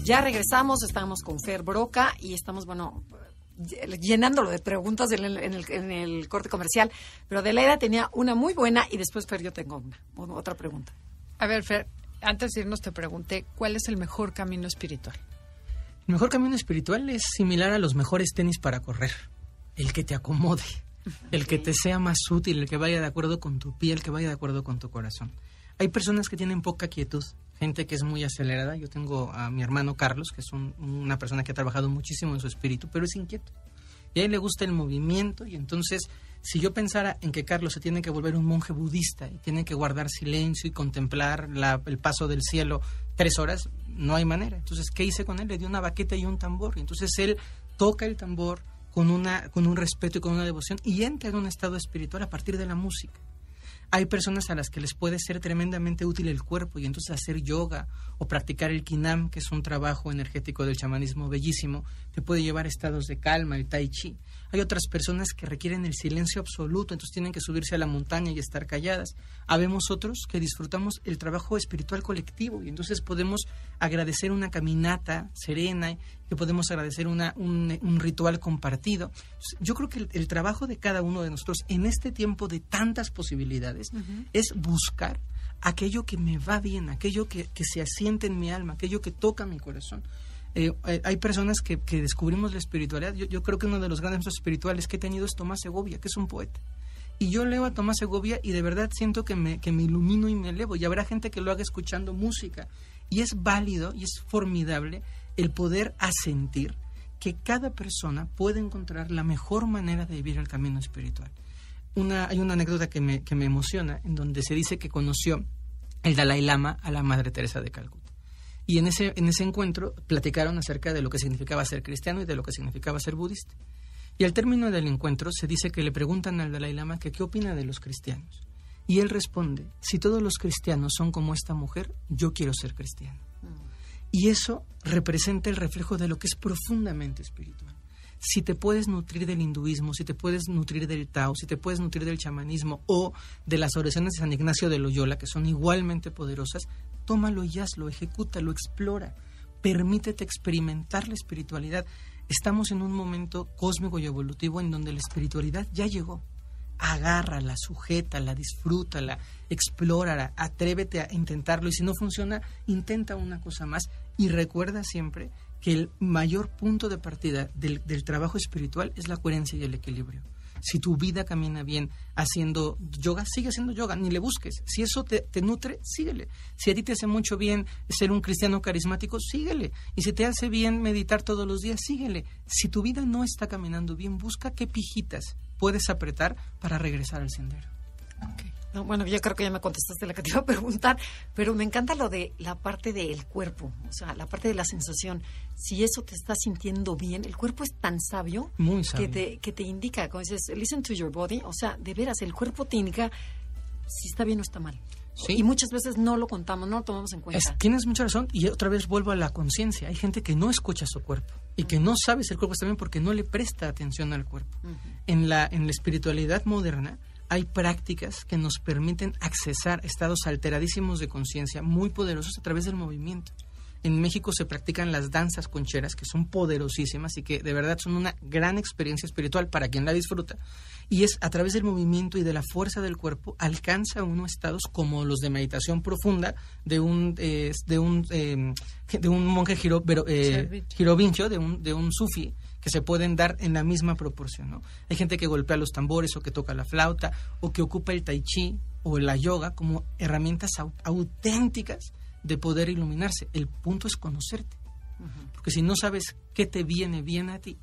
Ya regresamos, estamos con Fer Broca y estamos, bueno, llenándolo de preguntas en el, en el, corte comercial. Pero Adelaida tenía una muy buena y después, Fer, yo tengo una, otra pregunta. A ver, Fer, antes de irnos te pregunté, ¿cuál es el mejor camino espiritual? El mejor camino espiritual es similar a los mejores tenis para correr. El que te acomode, el que te sea más útil, el que vaya de acuerdo con tu piel, el que vaya de acuerdo con tu corazón. Hay personas que tienen poca quietud, gente que es muy acelerada. Yo tengo a mi hermano Carlos, que es una persona que ha trabajado muchísimo en su espíritu, pero es inquieto. Y a él le gusta el movimiento y entonces si yo pensara en que Carlos se tiene que volver un monje budista y tiene que guardar silencio y contemplar el paso del cielo tres horas, no hay manera. Entonces, ¿qué hice con él? Le di una baqueta y un tambor. Entonces él toca el tambor con, una, con un respeto y con una devoción y entra en un estado espiritual a partir de la música. Hay personas a las que les puede ser tremendamente útil el cuerpo y entonces hacer yoga o practicar el kinam, que es un trabajo energético del chamanismo bellísimo, te puede llevar a estados de calma, el tai chi. Hay otras personas que requieren el silencio absoluto, entonces tienen que subirse a la montaña y estar calladas. Habemos otros que disfrutamos el trabajo espiritual colectivo y entonces podemos agradecer una caminata serena, que podemos agradecer una, un, ritual compartido. Yo creo que el, trabajo de cada uno de nosotros en este tiempo de tantas posibilidades es buscar aquello que me va bien, aquello que, que se asiente en mi alma, aquello que toca mi corazón. Eh, hay personas que, descubrimos la espiritualidad. Yo, creo que uno de los grandes maestros espirituales que he tenido es Tomás Segovia, que es un poeta. Y yo leo a Tomás Segovia y de verdad siento que me, ilumino y me elevo. Y habrá gente que lo haga escuchando música. Y es válido y es formidable el poder asentir que cada persona puede encontrar la mejor manera de vivir el camino espiritual. Hay una anécdota que me emociona en donde se dice que conoció el Dalai Lama a la Madre Teresa de Calcuta. Y en ese, en ese encuentro platicaron acerca de lo que significaba ser cristiano y de lo que significaba ser budista. Y al término del encuentro se dice que le preguntan al Dalai Lama que qué opina de los cristianos. Y él responde, si todos los cristianos son como esta mujer, yo quiero ser cristiano. Mm. Y eso representa el reflejo de lo que es profundamente espiritual. Si te puedes nutrir del hinduismo, si te puedes nutrir del Tao, si te puedes nutrir del chamanismo o de las oraciones de San Ignacio de Loyola, que son igualmente poderosas, tómalo y hazlo, ejecútalo, explora, permítete experimentar la espiritualidad. Estamos en un momento cósmico y evolutivo en donde la espiritualidad ya llegó. Agárrala, sujétala, disfrútala, explórala, atrévete a intentarlo y si no funciona, intenta una cosa más y recuerda siempre que el mayor punto de partida del, del trabajo espiritual es la coherencia y el equilibrio. Si tu vida camina bien haciendo yoga, sigue haciendo yoga, ni le busques. Si eso te, nutre, síguele. Si a ti te hace mucho bien ser un cristiano carismático, síguele. Y si te hace bien meditar todos los días, síguele. Si tu vida no está caminando bien, busca qué pijitas puedes apretar para regresar al sendero bueno, yo creo que ya me contestaste la que te iba a preguntar, pero me encanta lo de la parte del cuerpo, o sea, la parte de la sensación. Si eso te está sintiendo bien, el cuerpo es tan sabio, Que, te, que te indica, como dices, listen to your body, o sea, de veras, el cuerpo te indica si está bien o está mal. Y muchas veces no lo contamos, no lo tomamos en cuenta. tienes mucha razón y otra vez vuelvo a la conciencia. Hay gente que no escucha su cuerpo y que no sabe si el cuerpo está bien porque no le presta atención al cuerpo. en, la, en la espiritualidad moderna, hay prácticas que nos permiten accesar estados alteradísimos de conciencia muy poderosos a través del movimiento. En México se practican las danzas concheras, que son poderosísimas y que de verdad son una gran experiencia espiritual para quien la disfruta. Y es a través del movimiento y de la fuerza del cuerpo alcanza uno estados como los de meditación profunda de un de un em, de un monje giro, eh, de un de un sufi que se pueden dar en la misma proporción. ¿no? Hay gente que golpea los tambores o que toca la flauta o que ocupa el tai chi o la yoga como herramientas auténticas de poder iluminarse. El punto es conocerte. Porque si no sabes qué te viene bien a ti,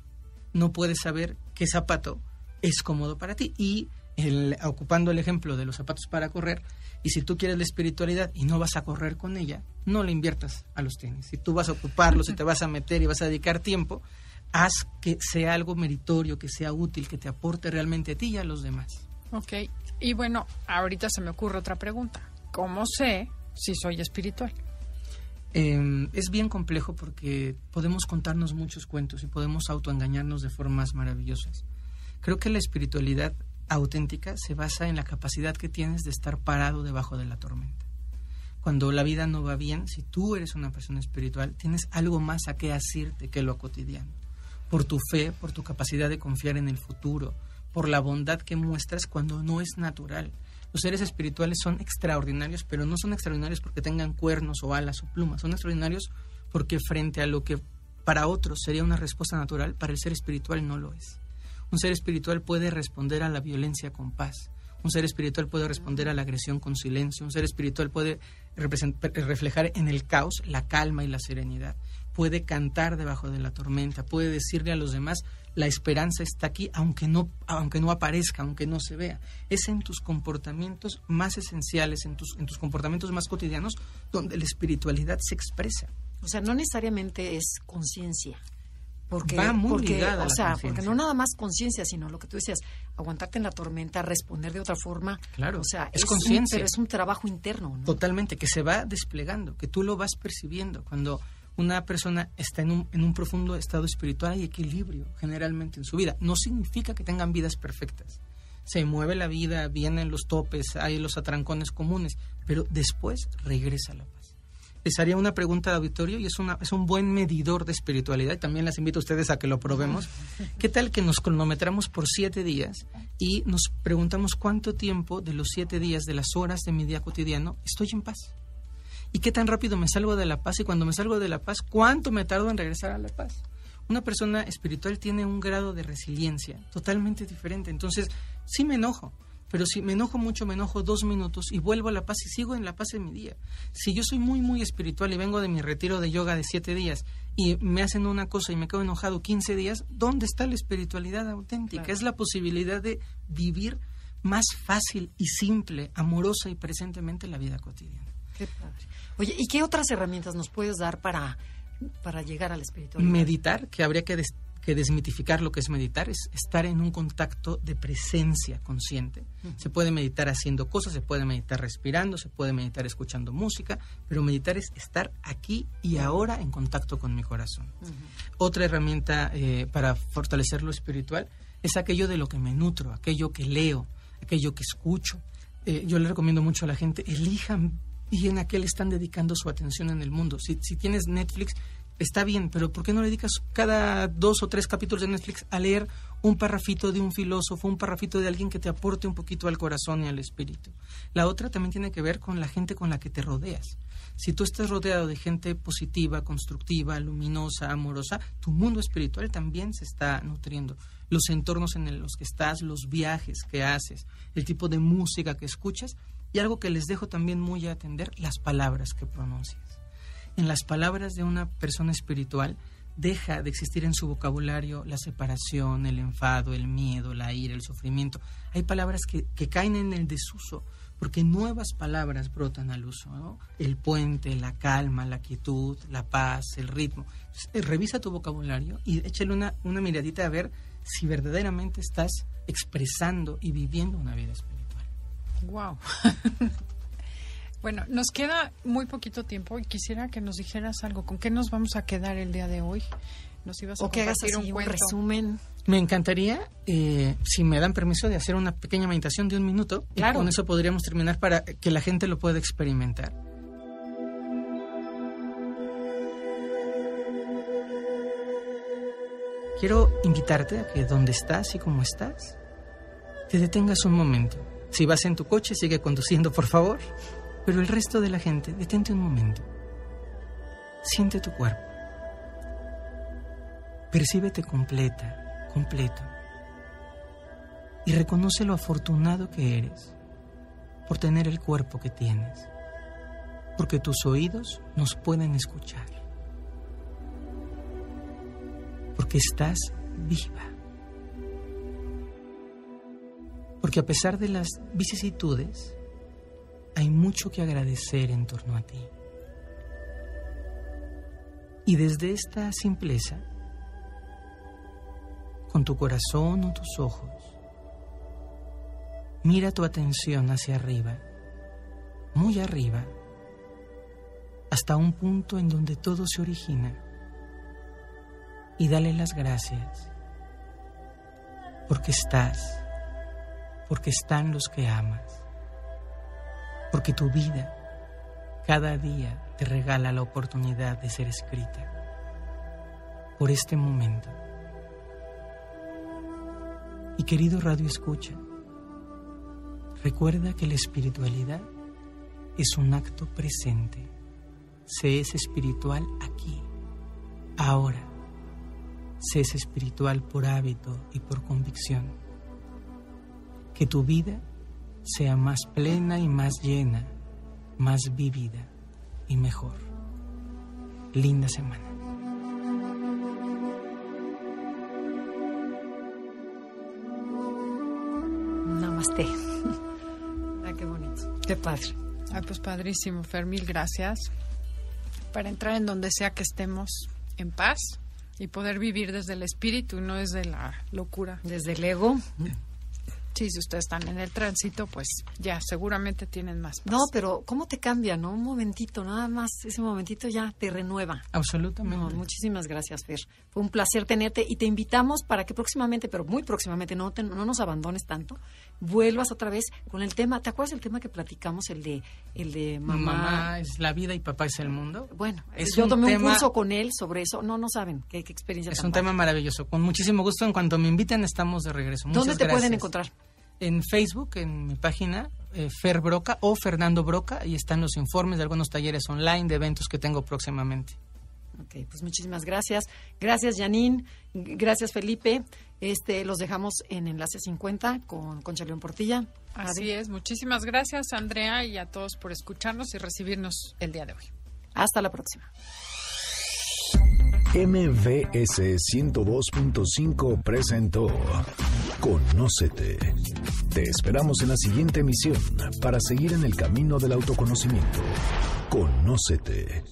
no puedes saber qué zapato es cómodo para ti. Y el, ocupando el ejemplo de los zapatos para correr, y si tú quieres la espiritualidad y no vas a correr con ella, no le inviertas a los tenis. Si tú vas a ocuparlos y te vas a meter y vas a dedicar tiempo, haz que sea algo meritorio, que sea útil, que te aporte realmente a ti y a los demás. Ok, y bueno, ahorita se me ocurre otra pregunta. ¿Cómo sé si soy espiritual? Eh, es bien complejo porque podemos contarnos muchos cuentos y podemos autoengañarnos de formas maravillosas. Creo que la espiritualidad auténtica se basa en la capacidad que tienes de estar parado debajo de la tormenta. Cuando la vida no va bien, si tú eres una persona espiritual, tienes algo más a qué asirte que lo cotidiano. Por tu fe, por tu capacidad de confiar en el futuro, por la bondad que muestras cuando no es natural. Los seres espirituales son extraordinarios, pero no son extraordinarios porque tengan cuernos o alas o plumas. Son extraordinarios porque frente a lo que para otros sería una respuesta natural, para el ser espiritual no lo es. Un ser espiritual puede responder a la violencia con paz. Un ser espiritual puede responder a la agresión con silencio. Un ser espiritual puede reflejar en el caos la calma y la serenidad. Puede cantar debajo de la tormenta. Puede decirle a los demás, la esperanza está aquí, aunque no, aunque no aparezca, aunque no se vea. Es en tus comportamientos más esenciales, en tus, en tus comportamientos más cotidianos, donde la espiritualidad se expresa. O sea, no necesariamente es conciencia. Porque, Va muy porque, ligada o sea, porque no nada más conciencia, sino lo que tú decías, aguantarte en la tormenta, responder de otra forma. Claro, o sea, es un- conciencia. pero es un trabajo interno, ¿no? Totalmente, que se va desplegando, que tú lo vas percibiendo. Cuando una persona está en un, en un profundo estado espiritual hay equilibrio generalmente en su vida. No significa que tengan vidas perfectas. Se mueve la vida, vienen los topes, hay los atrancones comunes, pero después regresa la paz. Les haría una pregunta de auditorio y es, una, es un buen medidor de espiritualidad. y También les invito a ustedes a que lo probemos. ¿Qué tal que nos cronometramos por siete días y nos preguntamos cuánto tiempo de los siete días, de las horas de mi día cotidiano, estoy en paz? ¿Y qué tan rápido me salgo de la paz? Y cuando me salgo de la paz, ¿cuánto me tardo en regresar a la paz? Una persona espiritual tiene un grado de resiliencia totalmente diferente. Entonces, sí me enojo, pero si me enojo mucho, me enojo dos minutos y vuelvo a la paz y sigo en la paz en mi día. Si yo soy muy, muy espiritual y vengo de mi retiro de yoga de siete días y me hacen una cosa y me quedo enojado 15 días, ¿dónde está la espiritualidad auténtica? Claro. Es la posibilidad de vivir más fácil y simple, amorosa y presentemente la vida cotidiana. Qué padre. Oye, ¿y qué otras herramientas nos puedes dar para, para llegar a la espiritualidad? Meditar, que habría que, des- que desmitificar lo que es meditar, es estar en un contacto de presencia consciente. Se puede meditar haciendo cosas, se puede meditar respirando, se puede meditar escuchando música, pero meditar es estar aquí y ahora en contacto con mi corazón. Otra herramienta eh, para fortalecer lo espiritual es aquello de lo que me nutro, aquello que leo, aquello que escucho. Eh, yo le recomiendo mucho a la gente, elijan bien a qué le están dedicando su atención en el mundo. Si, si tienes Netflix, está bien, pero ¿por qué no le dedicas cada dos o tres capítulos de Netflix a leer un parrafito de un filósofo, un parrafito de alguien que te aporte un poquito al corazón y al espíritu? La otra también tiene que ver con la gente con la que te rodeas. Si tú estás rodeado de gente positiva, constructiva, luminosa, amorosa, tu mundo espiritual también se está nutriendo. Los entornos en los que estás, los viajes que haces, el tipo de música que escuchas y algo que les dejo también muy a atender, las palabras que pronuncias. En las palabras de una persona espiritual deja de existir en su vocabulario la separación, el enfado, el miedo, la ira, el sufrimiento. Hay palabras que, caen en el desuso porque nuevas palabras brotan al uso. El puente, la calma, la quietud, la paz, el ritmo. Eh, revisa tu vocabulario y échale una, una miradita a ver si verdaderamente estás expresando y viviendo una vida espiritual. Wow. bueno, nos queda muy poquito tiempo y quisiera que nos dijeras algo. ¿Con qué nos vamos a quedar el día de hoy? Nos ibas a O que hagas así un, resumen. Me encantaría, eh, si me dan permiso, de hacer una pequeña meditación de un minuto. Claro. Y con eso podríamos terminar para que la gente lo pueda experimentar. Quiero invitarte a que donde estás y como estás, te detengas un momento. Si vas en tu coche, sigue conduciendo, por favor. Pero el resto de la gente, detente un momento. Siente tu cuerpo. Percíbete completa, completo. Y reconoce lo afortunado que eres por tener el cuerpo que tienes. Porque tus oídos nos pueden escuchar. Porque estás viva. Porque a pesar de las vicisitudes, hay mucho que agradecer en torno a ti. Y desde esta simpleza, con tu corazón o tus ojos, mira tu atención hacia arriba, muy arriba, hasta un punto en donde todo se origina y dale las gracias porque estás, porque están los que amas, porque tu vida cada día te regala la oportunidad de ser escrita por este momento. Y querido Radio Escucha, recuerda que la espiritualidad es un acto presente. Se es espiritual aquí, ahora. Se es espiritual por hábito y por convicción. Que tu vida sea más plena y más llena, más vívida y mejor. Linda semana. Namaste. Ah, qué bonito. Qué padre. Ay, pues padrísimo, Fer, mil gracias. Para entrar en donde sea que estemos en paz y poder vivir desde el espíritu y no desde la locura. Desde el ego. Sí, si ustedes están en el tránsito, pues ya seguramente tienen más paz. No, pero ¿cómo te cambia, no? Un momentito, nada más, ese momentito ya te renueva. Absolutamente. No, muchísimas gracias, Fer. Fue un placer tenerte y te invitamos para que próximamente, pero muy próximamente, no, te- no nos abandones tanto, vuelvas otra vez con el tema. ¿Te acuerdas del tema que platicamos, el de, el de mamá? Mamá es la vida y papá es el mundo. Bueno, Es yo un tomé un curso con él sobre eso. No, no saben qué, qué experiencia Es tan un tema maravilloso. Con muchísimo gusto. En cuanto me inviten, estamos de regreso. ¿Dónde Muchas te pueden encontrar? En Facebook, en mi página, eh, Fer Broca o Fernando Broca. Ahí están los informes de algunos talleres online, de eventos que tengo próximamente. Ok, pues muchísimas gracias. Gracias, Janine. Gracias, Felipe. Este, los dejamos en Enlace 50 con Concha León Portilla. Así es. Muchísimas gracias, Andrea, y a todos por escucharnos y recibirnos el día de hoy. Hasta la próxima. MVS 102.5 presentó Conócete. Te esperamos en la siguiente emisión para seguir en el camino del autoconocimiento. Conócete.